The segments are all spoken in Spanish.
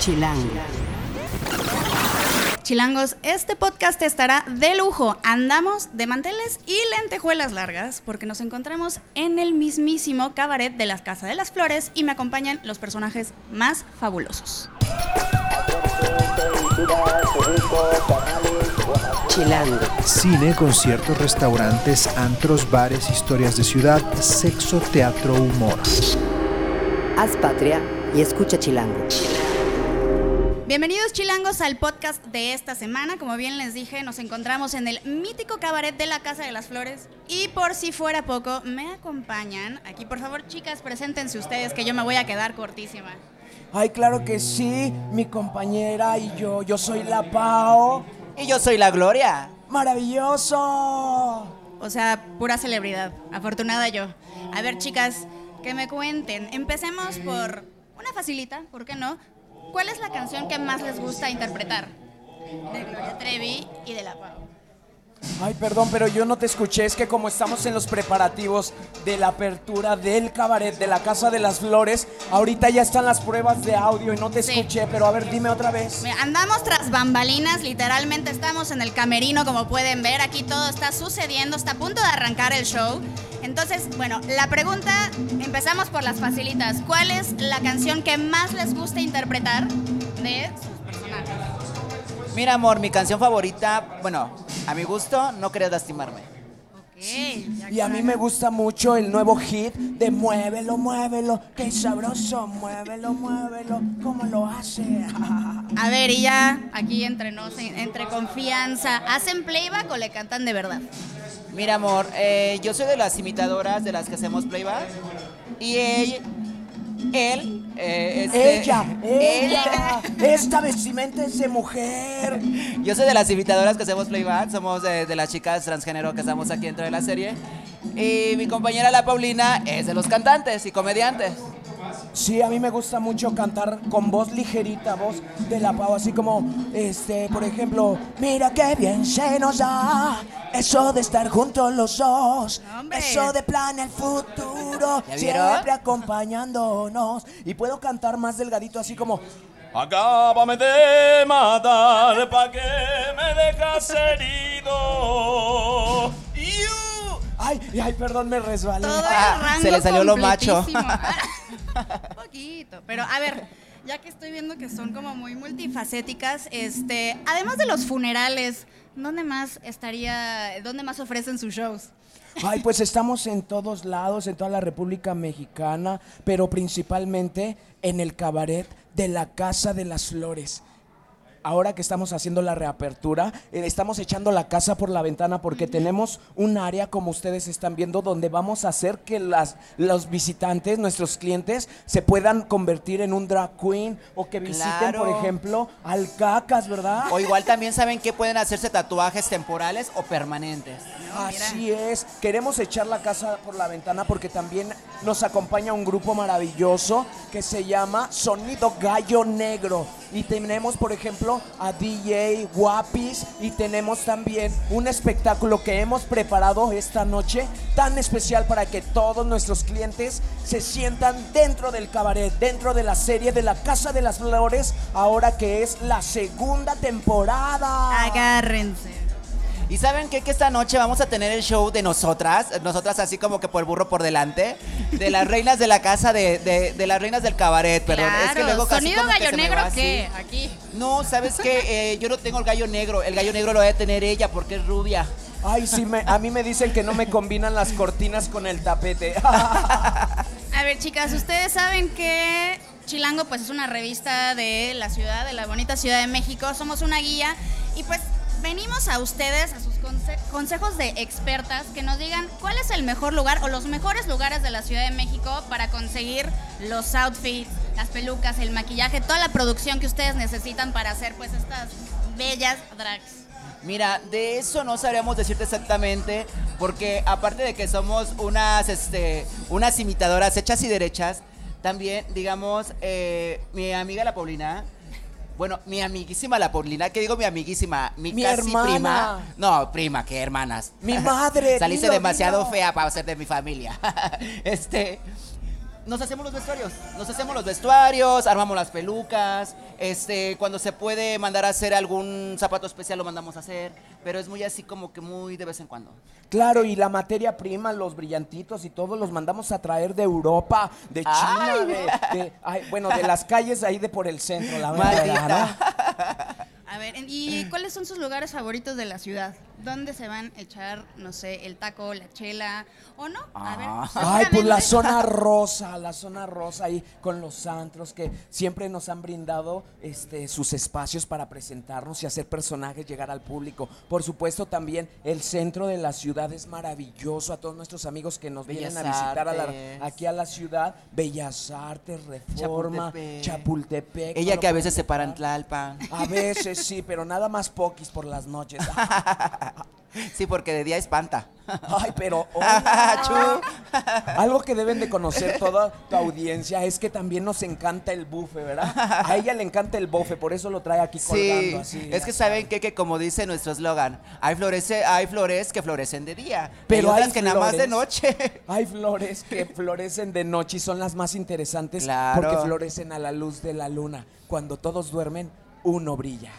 Chilango. Chilangos, este podcast estará de lujo. Andamos de manteles y lentejuelas largas porque nos encontramos en el mismísimo cabaret de la Casa de las Flores y me acompañan los personajes más fabulosos. Chilango. Cine, conciertos, restaurantes, antros, bares, historias de ciudad, sexo, teatro, humor. Haz patria y escucha Chilango. Bienvenidos chilangos al podcast de esta semana. Como bien les dije, nos encontramos en el mítico cabaret de la Casa de las Flores. Y por si fuera poco, me acompañan. Aquí, por favor, chicas, preséntense ustedes que yo me voy a quedar cortísima. Ay, claro que sí, mi compañera y yo. Yo soy la Pao. Y yo soy la Gloria. ¡Maravilloso! O sea, pura celebridad. Afortunada yo. A ver, chicas, que me cuenten. Empecemos por una facilita, ¿por qué no? ¿Cuál es la canción que más les gusta interpretar? De Gloria Trevi y de La Pau. Ay, perdón, pero yo no te escuché. Es que como estamos en los preparativos de la apertura del cabaret de la Casa de las Flores, ahorita ya están las pruebas de audio y no te Sí. escuché. Pero a ver, dime otra vez. Andamos tras bambalinas, literalmente estamos en el camerino, como pueden ver. Aquí todo está sucediendo, está a punto de arrancar el show. Entonces, bueno, la pregunta, empezamos por las facilitas. ¿Cuál es la canción que más les gusta interpretar de sus personajes? Mira, amor, mi canción favorita, bueno, a mi gusto, no querías lastimarme. Ok. Y a mí me gusta mucho el nuevo hit de Muévelo, muévelo, qué sabroso, muévelo, muévelo, ¿cómo lo hace? A ver, y ya aquí entre nos, entre confianza, ¿hacen playback o le cantan de verdad? Mira, amor, eh, yo soy de las imitadoras de las que hacemos playback. Y él, él, eh, este- Ella, ella, esta vestimenta es de mujer. Yo soy de las imitadoras que hacemos playback, somos de, de las chicas transgénero que estamos aquí dentro de la serie. Y mi compañera la Paulina es de los cantantes y comediantes. Sí, a mí me gusta mucho cantar con voz ligerita, voz de la pavo, así como, este, por ejemplo, mira qué bien se nos da eso de estar juntos los dos, Hombre. eso de planear el futuro, siempre acompañándonos. Y puedo cantar más delgadito, así como, Acábame de matar pa' que me dejas herido. Iu. ay, ay, perdón, me resbalé. Todo el Ah, rango se le salió lo macho. Un poquito, pero a ver, ya que estoy viendo que son como muy multifacéticas, este, además de los funerales, ¿dónde más estaría, dónde más ofrecen sus shows? Ay, pues estamos en todos lados, en toda la República Mexicana, pero principalmente en el cabaret de la Casa de las Flores. Ahora que estamos haciendo la reapertura, eh, estamos echando la casa por la ventana porque tenemos un área, como ustedes están viendo, donde vamos a hacer que las, los visitantes, nuestros clientes, se puedan convertir en un drag queen o que visiten, Claro. por ejemplo, al cacas, ¿verdad? O igual también saben que pueden hacerse tatuajes temporales o permanentes. Así es, queremos echar la casa por la ventana porque también nos acompaña un grupo maravilloso que se llama Sonido Gallo Negro. Y tenemos, por ejemplo, a DJ Guapis y tenemos también un espectáculo que hemos preparado esta noche tan especial para que todos nuestros clientes se sientan dentro del cabaret, dentro de la serie de la Casa de las Flores, ahora que es la segunda temporada. Agárrense. Y saben qué? que esta noche vamos a tener el show de nosotras, nosotras así como que por el burro por delante, de las reinas de la casa de, de, de las reinas del cabaret, perdón. es que luego casi sonido como que gallo negro va qué, así. aquí. No, ¿sabes qué? Eh, yo no tengo el gallo negro, el gallo negro lo debe tener ella porque es rubia. Ay, sí, me- a mí me dicen que no me combinan las cortinas con el tapete. A ver, chicas, ustedes saben que Chilango pues es una revista de la ciudad, de la bonita Ciudad de México. Somos una guía y pues venimos a ustedes, a sus conse- consejos de expertas, que nos digan cuál es el mejor lugar o los mejores lugares de la Ciudad de México para conseguir los outfits, las pelucas, el maquillaje, toda la producción que ustedes necesitan para hacer pues estas bellas drags. Mira, de eso no sabríamos decirte exactamente, porque aparte de que somos unas, este, unas imitadoras hechas y derechas, también, digamos, eh, mi amiga la Paulina, bueno, mi amiguísima la Paulina, que digo mi amiguísima, mi, Mi casi hermana. prima. No, prima, ¿qué hermanas? Mi madre, Saliste dilo, demasiado dilo. fea para ser de mi familia. este, nos hacemos los vestuarios. Nos hacemos los vestuarios, armamos las pelucas. Este, cuando se puede mandar a hacer algún zapato especial lo mandamos a hacer. Pero es muy así como que muy de vez en cuando. Claro, y la materia prima, los brillantitos y todo los mandamos a traer de Europa, de China, Ay. de, de- ay, bueno, de las calles ahí de por el centro, la verdad. A ver, ¿y cuáles son sus lugares favoritos de la ciudad? ¿Dónde se van a echar, no sé, el taco, la chela o no? A ver, Ah. Ay, pues la zona rosa, la zona rosa ahí con los antros que siempre nos han brindado este, sus espacios para presentarnos y hacer personajes, llegar al público. Por supuesto también el centro de la ciudad es maravilloso a todos nuestros amigos que nos Bellas vienen a visitar a la- aquí a la ciudad. Bellas Artes, Reforma, Chapultepec. Chapultepec. Ella que a veces se para en Tlalpan. A veces sí, pero nada más poquis por las noches. Sí, porque de día espanta. Ay, pero Chu. Algo que deben de conocer toda tu audiencia es que también nos encanta el bufe, ¿verdad? A ella le encanta el bufe, por eso lo trae aquí Sí, colgando así. es que saben que, que como dice nuestro eslogan, hay flores, hay flores que florecen de día, Pero hay hay que nada más de flores. noche. Hay flores que florecen de noche y son las más interesantes Claro. porque florecen a la luz de la luna. Cuando todos duermen, uno brilla.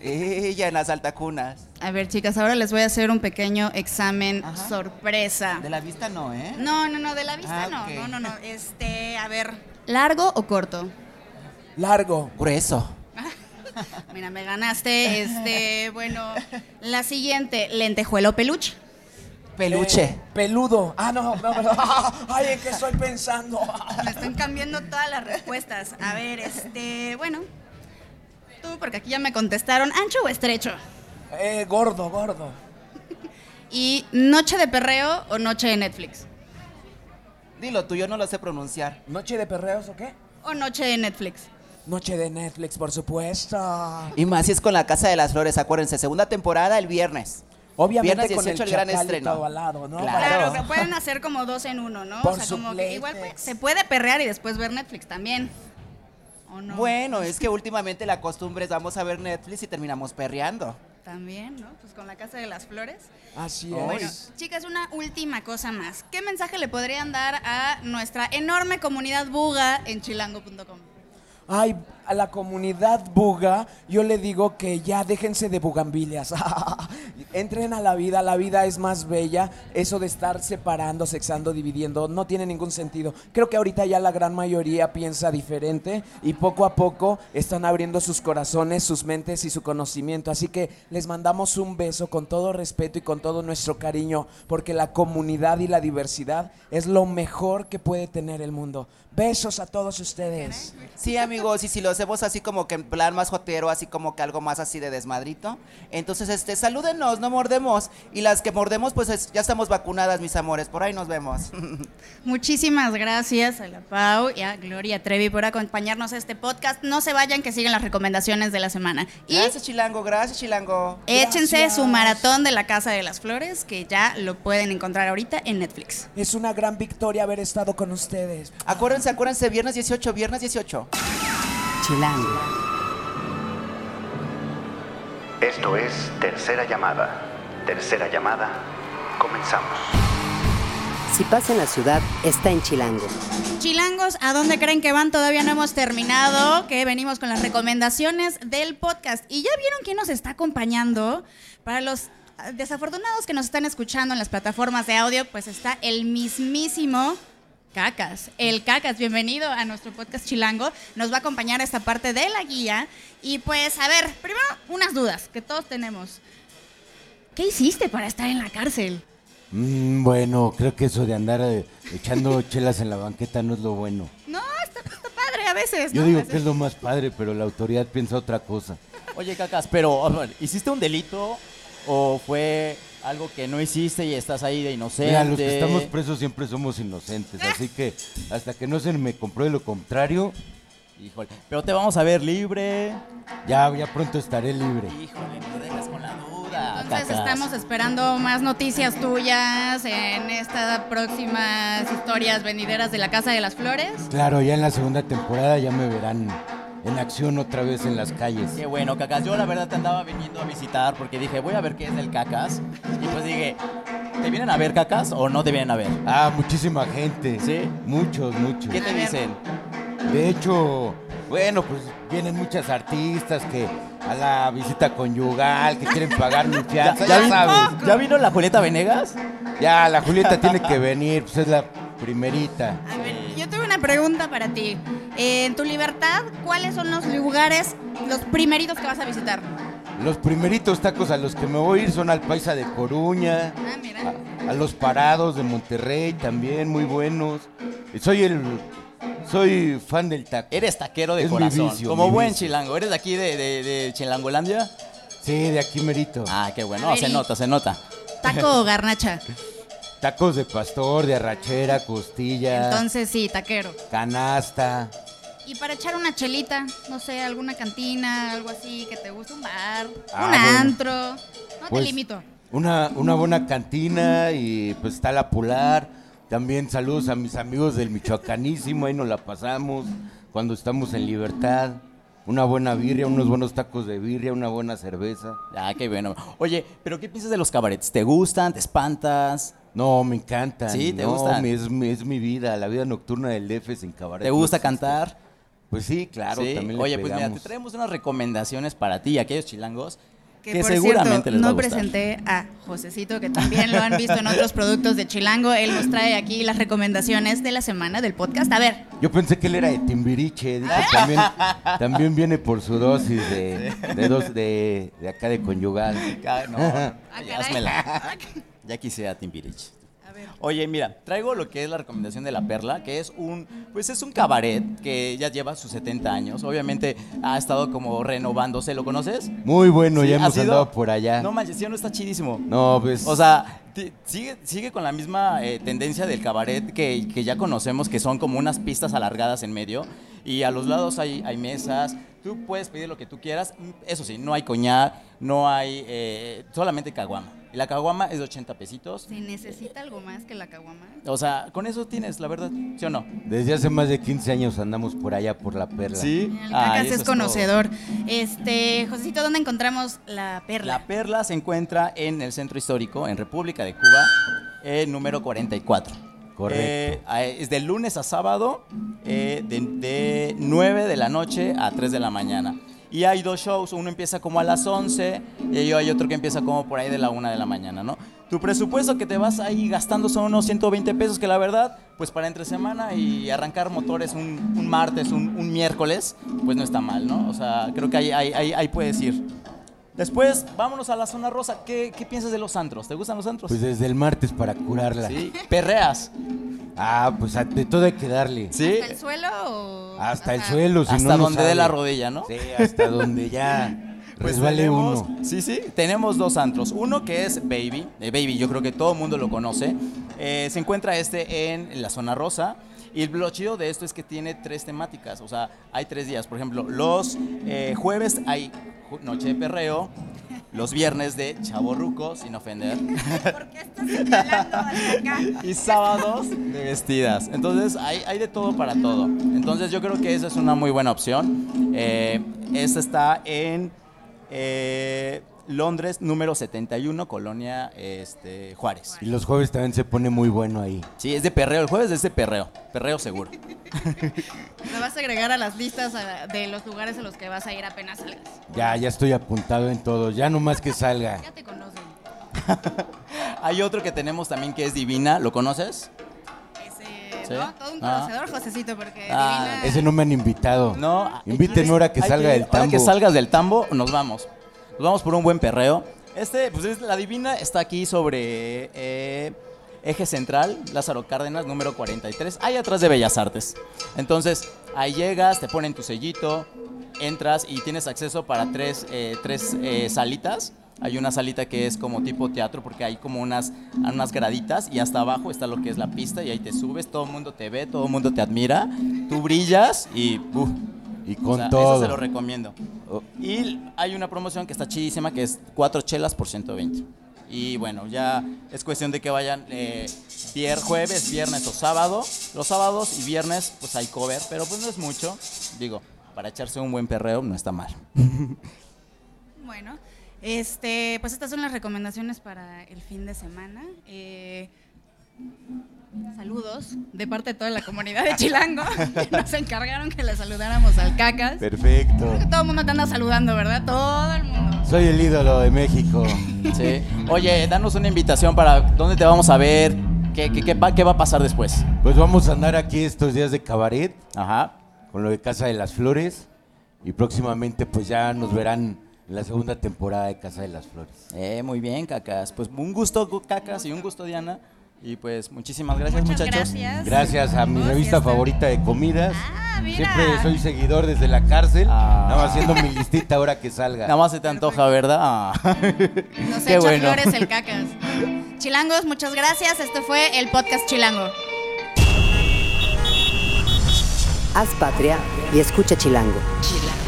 Ella en las altacunas. A ver, chicas, ahora les voy a hacer un pequeño examen Ajá. sorpresa. De la vista no, ¿eh? No, no, no, de la vista Ah, no, no, no, no. Este, a ver, ¿largo o corto? Largo. Grueso. Mira, me ganaste. Este, bueno, la siguiente, lentejuelo o peluche. Peluche. Eh, peludo. Ah, no, no, perdón. Ay, ¿en qué estoy pensando? Me están cambiando todas las respuestas. A ver, este, bueno. Tú, porque aquí ya me contestaron, ¿ancho o estrecho? Eh, gordo, gordo. ¿Y noche de perreo o noche de Netflix? Dilo tú, yo no lo sé pronunciar. ¿Noche de perreos o qué? ¿O noche de Netflix? Noche de Netflix, por supuesto. Y más si es con la Casa de las Flores, acuérdense, segunda temporada el viernes. Obviamente Viernes con 18 el el gran estreno. todo al lado, ¿no? Claro. Claro, se pueden hacer como dos en uno, ¿no? Por o sea, como que igual pues, se puede perrear y después ver Netflix también. ¿O no? Bueno, es que últimamente la costumbre es vamos a ver Netflix y terminamos perreando. También, ¿no? Pues con la Casa de las Flores. Así Ay. Bueno, es. chicas, una última cosa más. ¿Qué mensaje le podrían dar a nuestra enorme comunidad buga en chilango.com? Ay, a la comunidad buga, yo le digo que ya déjense de bugambilias. Entren a la vida, la vida es más bella. Eso de estar separando, sexando, dividiendo, no tiene ningún sentido. Creo que ahorita ya la gran mayoría piensa diferente y poco a poco están abriendo sus corazones, sus mentes y su conocimiento. Así que les mandamos un beso con todo respeto y con todo nuestro cariño, porque la comunidad y la diversidad es lo mejor que puede tener el mundo. Besos a todos ustedes. Sí, amigos, y si lo hacemos así como que en plan más jotero, así como que algo más así de desmadrito, entonces este, salúdenos, no mordemos. Y las que mordemos, pues es- ya estamos vacunadas, mis amores, por ahí nos vemos. Muchísimas gracias a la Pau y a Gloria Trevi por acompañarnos a este podcast. No se vayan, que siguen las recomendaciones de la semana. Y Gracias, Chilango, gracias, Chilango. échense Gracias. su maratón de la Casa de las Flores, que ya lo pueden encontrar ahorita en Netflix. Es una gran victoria haber estado con ustedes. Acuérdense, acuérdense, viernes 18, viernes 18. Chilango. Esto es Tercera Llamada. Tercera Llamada. Comenzamos. Si pasa en la ciudad, está en Chilango. Chilangos, ¿a dónde creen que van? Todavía no hemos terminado, que venimos con las recomendaciones del podcast. Y ya vieron quién nos está acompañando. Para los desafortunados que nos están escuchando en las plataformas de audio, pues está el mismísimo Cacas. El Cacas, bienvenido a nuestro podcast Chilango. Nos va a acompañar a esta parte de la guía. Y pues, a ver, primero unas dudas que todos tenemos. ¿Qué hiciste para estar en la cárcel? Mm, bueno, creo que eso de andar eh, echando chelas en la banqueta no es lo bueno. No, está, está padre a veces. Yo ¿no? digo que es lo más padre, pero la autoridad piensa otra cosa. Oye, Cacas, pero ¿hiciste un delito o fue algo que no hiciste y estás ahí de inocente? Mira, los que estamos presos siempre somos inocentes, así que hasta que no se me compruebe lo contrario, Híjole, pero te vamos a ver libre. ya, ya pronto estaré libre. Híjole, no dejas con la duda. Entonces Cacas. estamos esperando más noticias tuyas en estas próximas historias venideras de la Casa de las Flores. Claro, ya en la segunda temporada ya me verán en acción otra vez en las calles. Qué bueno, Cacas. Yo la verdad te andaba viniendo a visitar porque dije, voy a ver qué es del Cacas. Y pues dije, ¿Te vienen a ver cacas o no te vienen a ver? Ah, muchísima gente. ¿Sí? Muchos, muchos. ¿Qué te dicen? De hecho, bueno, pues vienen muchas artistas que a la visita conyugal, que quieren pagar mi fianza, ya, vi- sabes. ¿Ya vino la Julieta Venegas? Ya, la Julieta tiene que venir, pues es la primerita. A ver, yo tengo una pregunta para ti. En tu libertad, ¿cuáles son los lugares, los primeritos que vas a visitar? Los primeritos tacos a los que me voy a ir son al Paisa de Coruña, Ah, mira. a, a los Parados de Monterrey también, muy buenos. Soy el... Soy fan del taco. Eres taquero de Es corazón. vicio, como buen vicio. chilango. ¿Eres de aquí de, de, de Chilangolandia? Sí, de aquí merito. Ah, qué bueno. Se nota, se nota. Taco o garnacha. Tacos de pastor, de arrachera, costilla, Entonces sí, taquero. canasta. Y para echar una chelita, no sé, alguna cantina, algo así que te guste, un bar, Ah, un bueno. antro. No Pues, te limito. Una, una buena cantina y pues está la Polar. También saludos a mis amigos del Michoacanísimo, ahí nos la pasamos cuando estamos en libertad. Una buena birria, unos buenos tacos de birria, una buena cerveza. Ah, qué bueno. Oye, ¿pero qué piensas de los cabarets? ¿Te gustan? ¿Te espantas? No, me encantan. Sí, ¿te no, gustan? Es, mi- es mi vida, la vida nocturna del DF sin cabaret. ¿Te no gusta existe. cantar? Pues sí, claro, Sí. también le Oye, pues mira, te traemos unas recomendaciones para ti y aquellos chilangos que, por seguramente cierto, les va a no gustar. presenté a Josecito, que también lo han visto en otros productos de Chilango. Él nos trae aquí las recomendaciones de la semana del podcast. A ver, Yo pensé que él era de Timbiriche, dije, también, también viene por su dosis de, de, dos, de, de acá de conyugal. No, Ah, ya házmela. Ya quisiera Timbirich. a ver. Oye, mira, traigo lo que es la recomendación de La Perla, que es un, pues es un cabaret que ya lleva sus 70 años. Obviamente ha estado como renovándose, ¿lo conoces? Muy bueno, Sí, ya ¿has hemos andado por allá. No manches, ¿sí o no está chidísimo? No, pues. O sea, sigue con la misma eh, tendencia del cabaret que, que ya conocemos, que son como unas pistas alargadas en medio. Y a los lados hay, hay mesas. Tú puedes pedir lo que tú quieras. Eso sí, no hay coñac, no hay. eh, solamente caguama. Y la caguama es de 80 pesitos. ¿Se necesita algo más que la caguama? O sea, con eso tienes, la verdad. ¿Sí o no? Desde hace más de 15 años andamos por allá por la perla. Sí. El eso es todo. conocedor. Este, Josecito, ¿dónde encontramos la perla? La Perla se encuentra en el centro histórico, en República de Cuba, eh, número 44. Correcto. Eh, ah, es de lunes a sábado, eh, de, de 9 de la noche a 3 de la mañana. Y hay dos shows, uno empieza como a las 11 y hay otro que empieza como por ahí de la 1 de la mañana, ¿no? Tu presupuesto que te vas ahí gastando son unos 120 pesos, que la verdad, pues para entre semana y arrancar motores un, un martes, un, un miércoles, pues no está mal, ¿no? O sea, creo que ahí, ahí, ahí, ahí puedes ir. Después, vámonos a la zona rosa. ¿Qué, qué piensas de los antros? ¿Te gustan los antros? Pues desde el martes para curarla. Sí. ¿Perreas? Ah, pues a- de todo hay que darle. ¿Sí? ¿Hasta el suelo o...? Hasta el Ajá. suelo, si Hasta no, no donde dé la rodilla, ¿no? Sí, hasta donde ya Pues resbale tenemos- uno. Sí, sí. Tenemos dos antros. Uno que es Baby. Eh, Baby, yo creo que todo el mundo lo conoce. Eh, se encuentra este en la zona rosa. Y lo chido de esto es que tiene tres temáticas. O sea, hay tres días. Por ejemplo, los eh, jueves hay noche de perreo. Los viernes de chaborruco, sin ofender. ¿Por qué estás y sábados de vestidas. Entonces hay, hay de todo para todo. Entonces yo creo que esa es una muy buena opción. Eh, esta está en eh, Londres, número 71, Colonia este, Juárez. Y los jueves también se pone muy bueno ahí. Sí, es de perreo. El jueves es de perreo. Perreo seguro. Me vas a agregar a las listas de los lugares a los que vas a ir apenas salgas. Ya, ya estoy apuntado en todo. Ya nomás que salga. Ya te conocen. Hay otro que tenemos también que es Divina. ¿Lo conoces? Ese, Sí. ¿no? Todo un Ah. conocedor, Josecito, porque Ah, Divina... Ese no me han invitado. No. Inviten ahora que salga del Ahora tambo. que salgas del tambo, nos vamos. Nos vamos por un buen perreo. Este, pues es la divina, está aquí sobre eh, eje central, Lázaro Cárdenas, número 43, ahí atrás de Bellas Artes. Entonces, ahí llegas, te ponen tu sellito, entras y tienes acceso para tres, eh, tres eh, salitas. Hay una salita que es como tipo teatro porque hay como unas, unas graditas y hasta abajo está lo que es la pista y ahí te subes, todo el mundo te ve, todo el mundo te admira, tú brillas y ¡buf! Y O con sea, todo. Eso se lo recomiendo. Y hay una promoción que está chidísima que es cuatro chelas por 120. Y bueno, ya es cuestión de que vayan eh, jueves, viernes o sábado. Los sábados y viernes pues hay cover, pero pues no es mucho. Digo, para echarse un buen perreo no está mal. Bueno, Este, pues estas son las recomendaciones para el fin de semana. Eh, saludos de parte de toda la comunidad de Chilango. que nos encargaron que le saludáramos al Cacas. Perfecto. Creo que todo el mundo te anda saludando, ¿verdad? Todo el mundo. Soy el ídolo de México. Sí. Oye, danos una invitación para dónde te vamos a ver, qué, qué, qué va, qué va a pasar después. Pues vamos a andar aquí estos días de cabaret Ajá. con lo de Casa de las Flores y próximamente pues ya nos verán en la segunda temporada de Casa de las Flores. Eh, muy bien, Cacas. Pues un gusto, Cacas, y un gusto, Diana. Y pues muchísimas gracias, Muchas muchachos. gracias. Gracias a mi revista favorita de comidas. Ah, mira. Siempre soy seguidor desde la cárcel. Ah. Nada más haciendo mi listita ahora que salga. Nada más se te antoja, ¿verdad? Ah. Nos Qué echa bueno. flores el Cacas. Chilangos, muchas gracias. Este fue el podcast Chilango. Haz patria y escucha Chilango. Chilango.